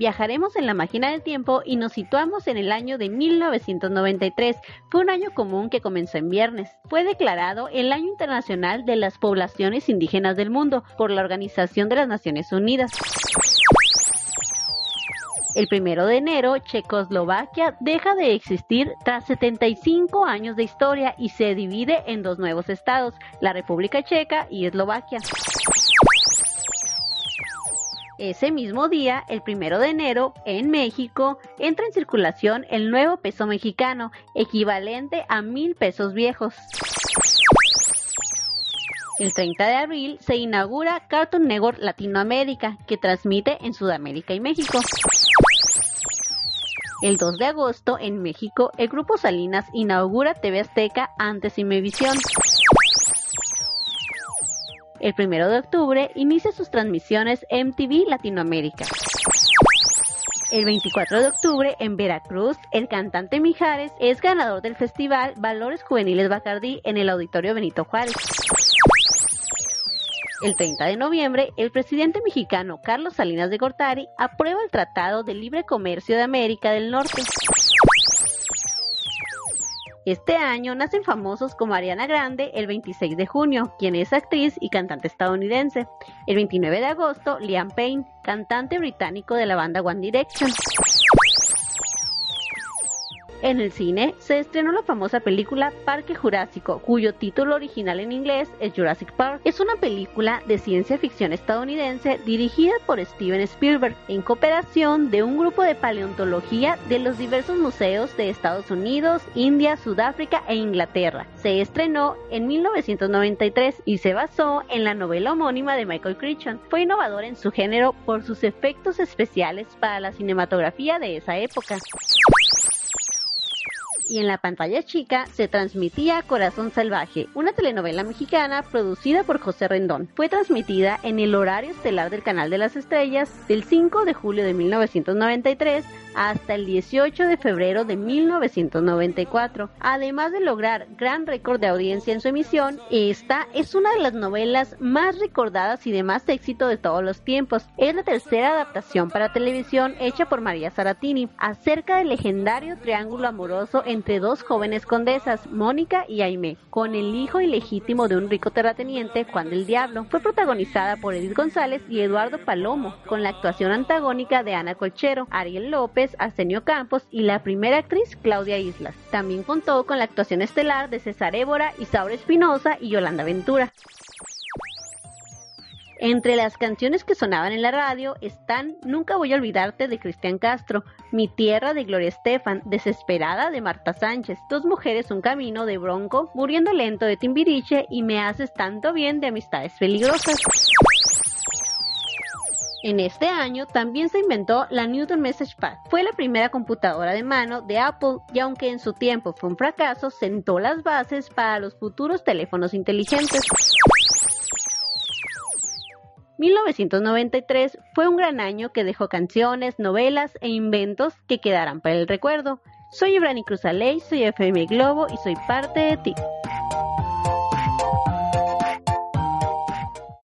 viajaremos en la máquina del tiempo y nos situamos en el año de 1993. Fue un año común que comenzó en viernes. Fue declarado el Año Internacional de las Poblaciones Indígenas del Mundo por la Organización de las Naciones Unidas. El primero de enero, Checoslovaquia deja de existir tras 75 años de historia y se divide en dos nuevos estados, la República Checa y Eslovaquia. Ese mismo día, el primero de enero, en México, entra en circulación el nuevo peso mexicano, equivalente a mil pesos viejos. El 30 de abril se inaugura Cartoon Network Latinoamérica, que transmite en Sudamérica y México. El 2 de agosto, en México, el Grupo Salinas inaugura TV Azteca antes Imevisión. El 1 de octubre inicia sus transmisiones MTV Latinoamérica. El 24 de octubre, en Veracruz, el cantante Mijares es ganador del festival Valores Juveniles Bacardí en el Auditorio Benito Juárez. El 30 de noviembre, el presidente mexicano Carlos Salinas de Gortari aprueba el Tratado de Libre Comercio de América del Norte. Este año nacen famosos como Ariana Grande el 26 de junio, quien es actriz y cantante estadounidense. El 29 de agosto, Liam Payne, cantante británico de la banda One Direction. En el cine se estrenó la famosa película Parque Jurásico, cuyo título original en inglés es Jurassic Park. Es una película de ciencia ficción estadounidense dirigida por Steven Spielberg en cooperación de un grupo de paleontología de los diversos museos de Estados Unidos, India, Sudáfrica e Inglaterra. Se estrenó en 1993 y se basó en la novela homónima de Michael Crichton. Fue innovador en su género por sus efectos especiales para la cinematografía de esa época y en la pantalla chica se transmitía Corazón Salvaje, una telenovela mexicana producida por José Rendón. Fue transmitida en el horario estelar del Canal de las Estrellas del 5 de julio de 1993 hasta el 18 de febrero de 1994. Además de lograr gran récord de audiencia en su emisión, esta es una de las novelas más recordadas y de más éxito de todos los tiempos. Es la tercera adaptación para televisión hecha por María Saratini acerca del legendario triángulo amoroso entre dos jóvenes condesas, Mónica y Aimé, con el hijo ilegítimo de un rico terrateniente, Juan del Diablo. Fue protagonizada por Edith González y Eduardo Palomo, con la actuación antagónica de Ana Colchero, Ariel López, Campos y la primera actriz Claudia Islas. También contó con la actuación estelar de César Évora, Isaura Espinosa y Yolanda Ventura. Entre las canciones que sonaban en la radio están Nunca voy a olvidarte de Cristian Castro, Mi tierra de Gloria Estefan, Desesperada de Marta Sánchez, Dos mujeres un camino de Bronco, Muriendo lento de Timbiriche y Me haces tanto bien de Amistades peligrosas. En este año también se inventó la Newton Message Pad. Fue la primera computadora de mano de Apple y aunque en su tiempo fue un fracaso, sentó las bases para los futuros teléfonos inteligentes. 1993 fue un gran año que dejó canciones, novelas e inventos que quedarán para el recuerdo. Soy Ibrani Cruzaley, soy FM Globo y soy parte de ti.